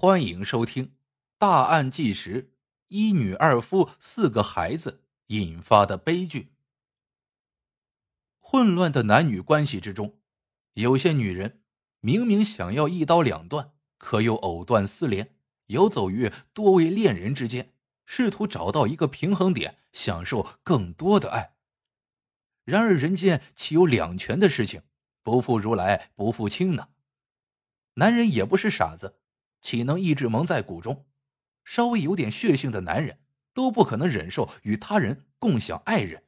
欢迎收听《大案纪实》，一女二夫四个孩子引发的悲剧。混乱的男女关系之中，有些女人明明想要一刀两断，可又藕断丝连，游走于多位恋人之间，试图找到一个平衡点，享受更多的爱。然而，人间岂有两全的事情？不负如来不负卿呢？男人也不是傻子。岂能一直蒙在鼓中？稍微有点血性的男人，都不可能忍受与他人共享爱人。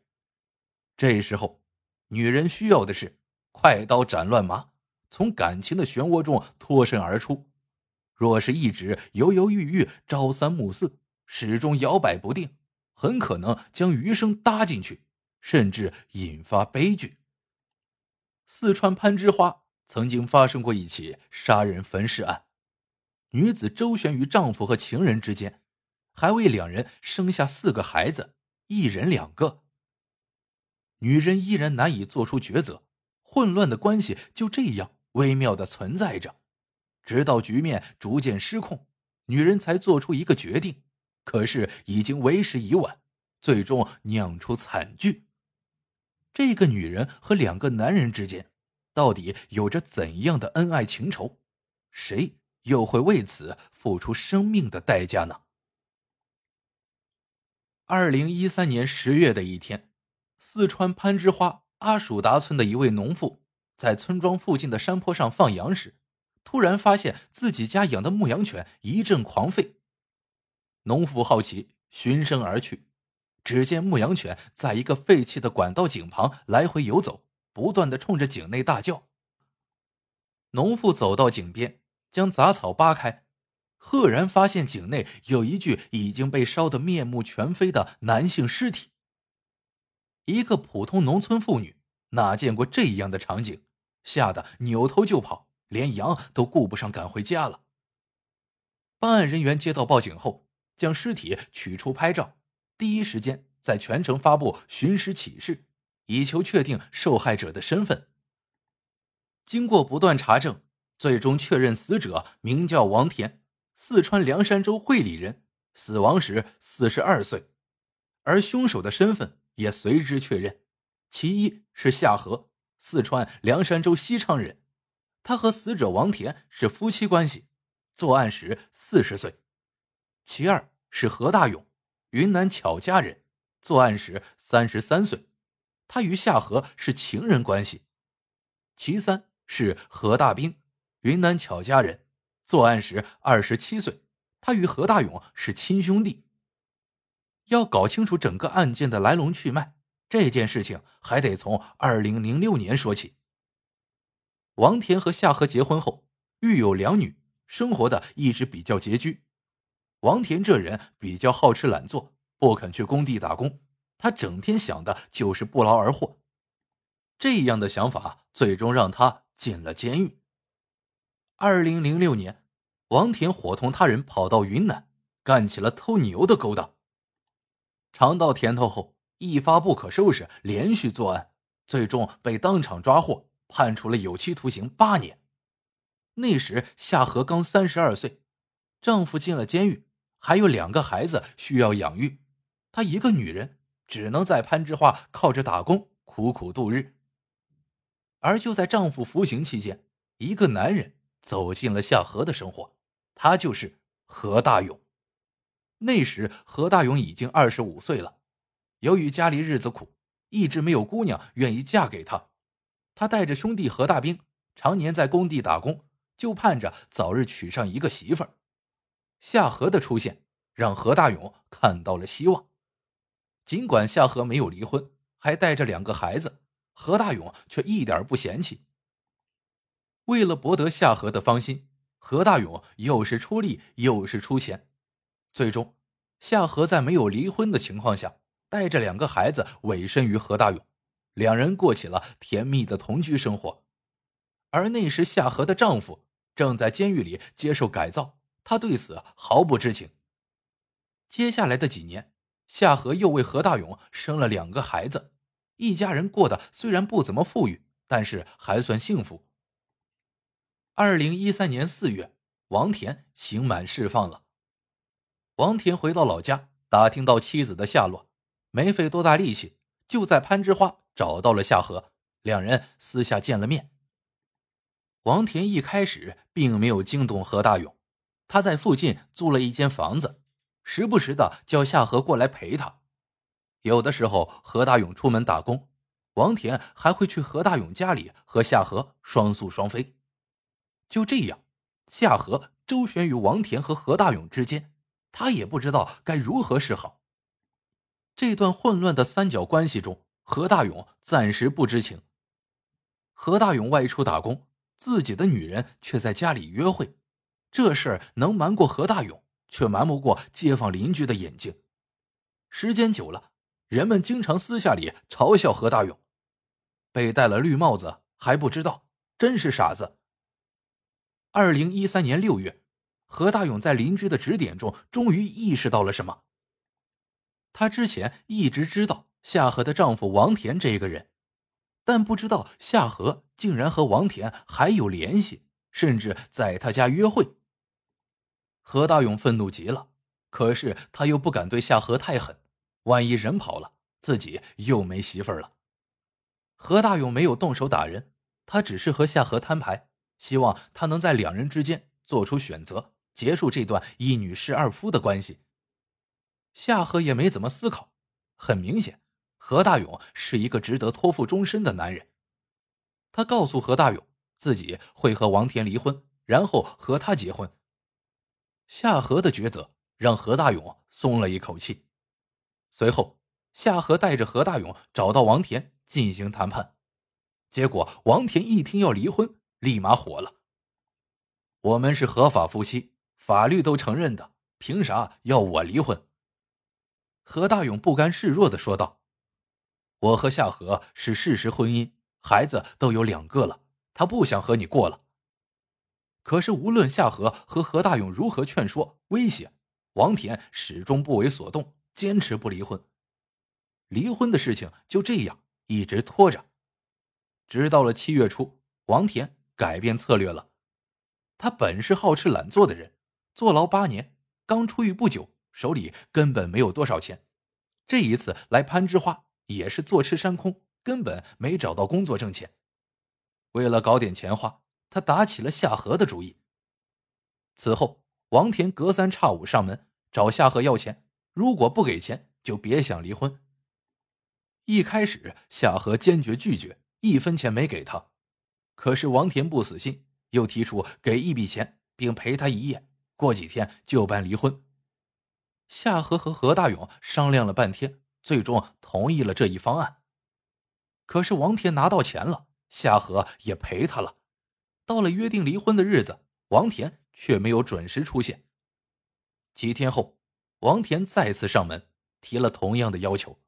这时候，女人需要的是快刀斩乱麻，从感情的漩涡中脱身而出。若是一直犹犹豫豫、朝三暮四，始终摇摆不定，很可能将余生搭进去，甚至引发悲剧。四川攀枝花曾经发生过一起杀人焚尸案。女子周旋于丈夫和情人之间，还为两人生下四个孩子，一人两个。女人依然难以做出抉择，混乱的关系就这样微妙的存在着，直到局面逐渐失控，女人才做出一个决定。可是已经为时已晚，最终酿出惨剧。这个女人和两个男人之间，到底有着怎样的恩爱情仇？谁？又会为此付出生命的代价呢？二零一三年十月的一天，四川攀枝花阿蜀达村的一位农妇在村庄附近的山坡上放羊时，突然发现自己家养的牧羊犬一阵狂吠。农妇好奇，循声而去，只见牧羊犬在一个废弃的管道井旁来回游走，不断的冲着井内大叫。农妇走到井边。将杂草扒开，赫然发现井内有一具已经被烧得面目全非的男性尸体。一个普通农村妇女哪见过这样的场景，吓得扭头就跑，连羊都顾不上赶回家了。办案人员接到报警后，将尸体取出拍照，第一时间在全城发布寻尸启事，以求确定受害者的身份。经过不断查证。最终确认死者名叫王田，四川凉山州会理人，死亡时四十二岁，而凶手的身份也随之确认，其一是夏河，四川凉山州西昌人，他和死者王田是夫妻关系，作案时四十岁；其二是何大勇，云南巧家人，作案时三十三岁，他与夏河是情人关系；其三是何大兵。云南巧家人，作案时二十七岁，他与何大勇是亲兄弟。要搞清楚整个案件的来龙去脉，这件事情还得从二零零六年说起。王田和夏荷结婚后，育有两女，生活的一直比较拮据。王田这人比较好吃懒做，不肯去工地打工，他整天想的就是不劳而获。这样的想法最终让他进了监狱。二零零六年，王田伙同他人跑到云南，干起了偷牛的勾当。尝到甜头后，一发不可收拾，连续作案，最终被当场抓获，判处了有期徒刑八年。那时夏荷刚三十二岁，丈夫进了监狱，还有两个孩子需要养育，她一个女人只能在攀枝花靠着打工苦苦度日。而就在丈夫服刑期间，一个男人。走进了夏荷的生活，他就是何大勇。那时何大勇已经二十五岁了，由于家里日子苦，一直没有姑娘愿意嫁给他。他带着兄弟何大兵，常年在工地打工，就盼着早日娶上一个媳妇儿。夏荷的出现让何大勇看到了希望。尽管夏荷没有离婚，还带着两个孩子，何大勇却一点不嫌弃。为了博得夏荷的芳心，何大勇又是出力又是出钱，最终，夏荷在没有离婚的情况下，带着两个孩子委身于何大勇，两人过起了甜蜜的同居生活。而那时，夏荷的丈夫正在监狱里接受改造，他对此毫不知情。接下来的几年，夏荷又为何大勇生了两个孩子，一家人过得虽然不怎么富裕，但是还算幸福。二零一三年四月，王田刑满释放了。王田回到老家，打听到妻子的下落，没费多大力气，就在攀枝花找到了夏荷，两人私下见了面。王田一开始并没有惊动何大勇，他在附近租了一间房子，时不时的叫夏荷过来陪他。有的时候何大勇出门打工，王田还会去何大勇家里和夏荷双宿双飞。就这样，夏荷周旋于王田和何大勇之间，他也不知道该如何是好。这段混乱的三角关系中，何大勇暂时不知情。何大勇外出打工。自己的女人却在家里约会，这事儿能瞒过何大勇，却瞒不过街坊邻居的眼睛。时间久了，人们经常私下里嘲笑何大勇，被戴了绿帽子还不知道，真是傻子。二零一三年六月，何大勇在邻居的指点中，终于意识到了什么。他之前一直知道夏荷的丈夫王田这个人。但不知道夏荷竟然和王田还有联系，甚至在他家约会。何大勇愤怒极了，可是他又不敢对夏荷太狠，万一人跑了，自己又没媳妇了。何大勇没有动手打人，他只是和夏荷摊牌，希望他能在两人之间做出选择，结束这段一女侍二夫的关系。夏荷也没怎么思考，很明显。何大勇是一个值得托付终身的男人。他告诉何大勇，自己会和王田离婚，然后和他结婚。夏荷的抉择让何大勇松了一口气。随后，夏荷带着何大勇找到王田进行谈判。结果，王田一听要离婚，立马火了：“我们是合法夫妻，法律都承认的，凭啥要我离婚？”何大勇不甘示弱的说道。我和夏荷是事实婚姻，孩子都有两个了，他不想和你过了。可是无论夏荷和何大勇如何劝说、威胁，王田始终不为所动，坚持不离婚。离婚的事情就这样一直拖着，直到了七月初，王田改变策略了。他本是好吃懒做的人，坐牢八年，刚出狱不久，手里根本没有多少钱。这一次来攀枝花。也是坐吃山空，根本没找到工作挣钱。为了搞点钱花，他打起了夏荷的主意。此后，王田隔三差五上门找夏荷要钱，如果不给钱，就别想离婚。一开始，夏荷坚决拒绝，一分钱没给他。可是王田不死心，又提出给一笔钱，并陪他一夜，过几天就办离婚。夏荷和何大勇商量了半天。最终同意了这一方案。可是王田拿到钱了，夏荷也陪他了。到了约定离婚的日子，王田却没有准时出现。几天后，王田再次上门，提了同样的要求。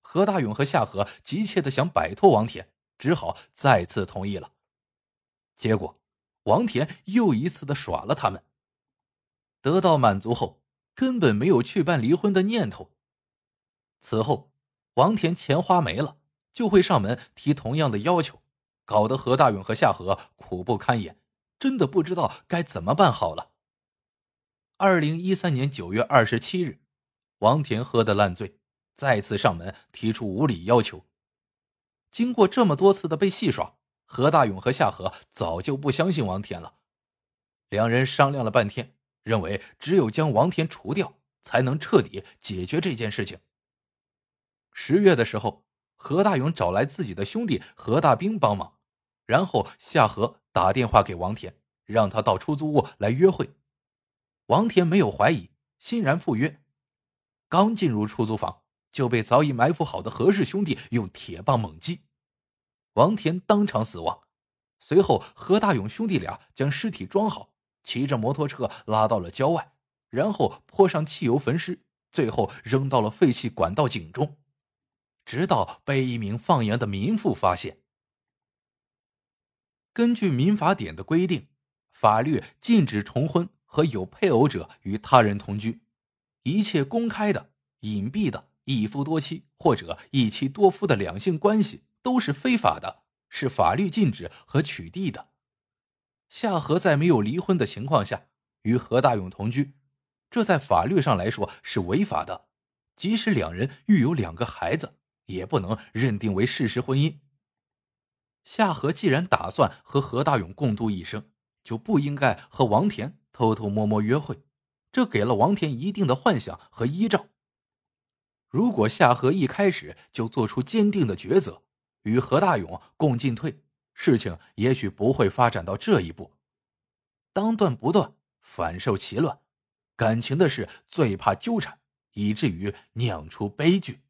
何大勇和夏荷急切的想摆脱王田，只好再次同意了。结果，王田又一次的耍了他们。得到满足后，根本没有去办离婚的念头。此后，王田钱花没了，就会上门提同样的要求，搞得何大勇和夏荷苦不堪言，真的不知道该怎么办好了。二零一三年九月二十七日，王田喝得烂醉，再次上门提出无理要求。经过这么多次的被戏耍，何大勇和夏荷早就不相信王田了。两人商量了半天，认为只有将王田除掉，才能彻底解决这件事情。十月的时候，何大勇找来自己的兄弟何大兵帮忙，然后夏荷打电话给王田，让他到出租屋来约会。王田没有怀疑，欣然赴约。刚进入出租房，就被早已埋伏好的何氏兄弟用铁棒猛击，王田当场死亡。随后，何大勇兄弟俩将尸体装好，骑着摩托车拉到了郊外，然后泼上汽油焚尸，最后扔到了废弃管道井中。直到被一名放羊的民妇发现。根据民法典的规定，法律禁止重婚和有配偶者与他人同居，一切公开的、隐蔽的一夫多妻或者一妻多夫的两性关系都是非法的，是法律禁止和取缔的。夏荷在没有离婚的情况下，与何大勇同居，这在法律上来说是违法的。即使两人育有两个孩子，也不能认定为事实婚姻。夏荷既然打算和何大勇共度一生，就不应该和王田偷偷摸摸约会，这给了王田一定的幻想和依仗。如果夏荷一开始就做出坚定的抉择，与何大勇共进退，事情也许不会发展到这一步。当断不断，反受其乱，感情的事最怕纠缠，以至于酿出悲剧。